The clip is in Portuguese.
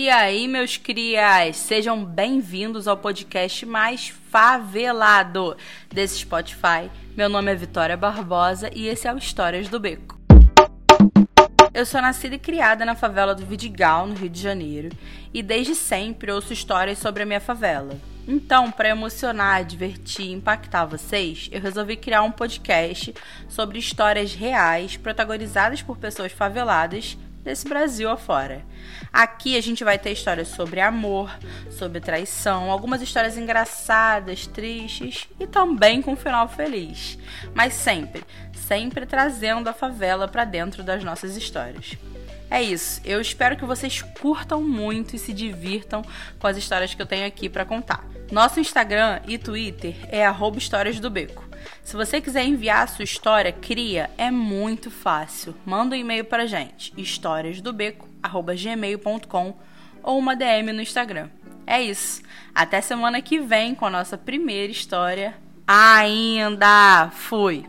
E aí, meus crias, sejam bem-vindos ao podcast mais favelado desse Spotify. Meu nome é Vitória Barbosa e esse é o Histórias do Beco. Eu sou nascida e criada na favela do Vidigal, no Rio de Janeiro, e desde sempre ouço histórias sobre a minha favela. Então, para emocionar, divertir e impactar vocês, eu resolvi criar um podcast sobre histórias reais protagonizadas por pessoas faveladas desse Brasil afora. Aqui a gente vai ter histórias sobre amor, sobre traição, algumas histórias engraçadas, tristes e também com um final feliz. Mas sempre, sempre trazendo a favela para dentro das nossas histórias. É isso. Eu espero que vocês curtam muito e se divirtam com as histórias que eu tenho aqui para contar. Nosso Instagram e Twitter é @histórias do beco. Se você quiser enviar a sua história, cria, é muito fácil. Manda um e-mail pra gente, historiasdobeco@gmail.com ou uma DM no Instagram. É isso. Até semana que vem com a nossa primeira história. Ainda fui.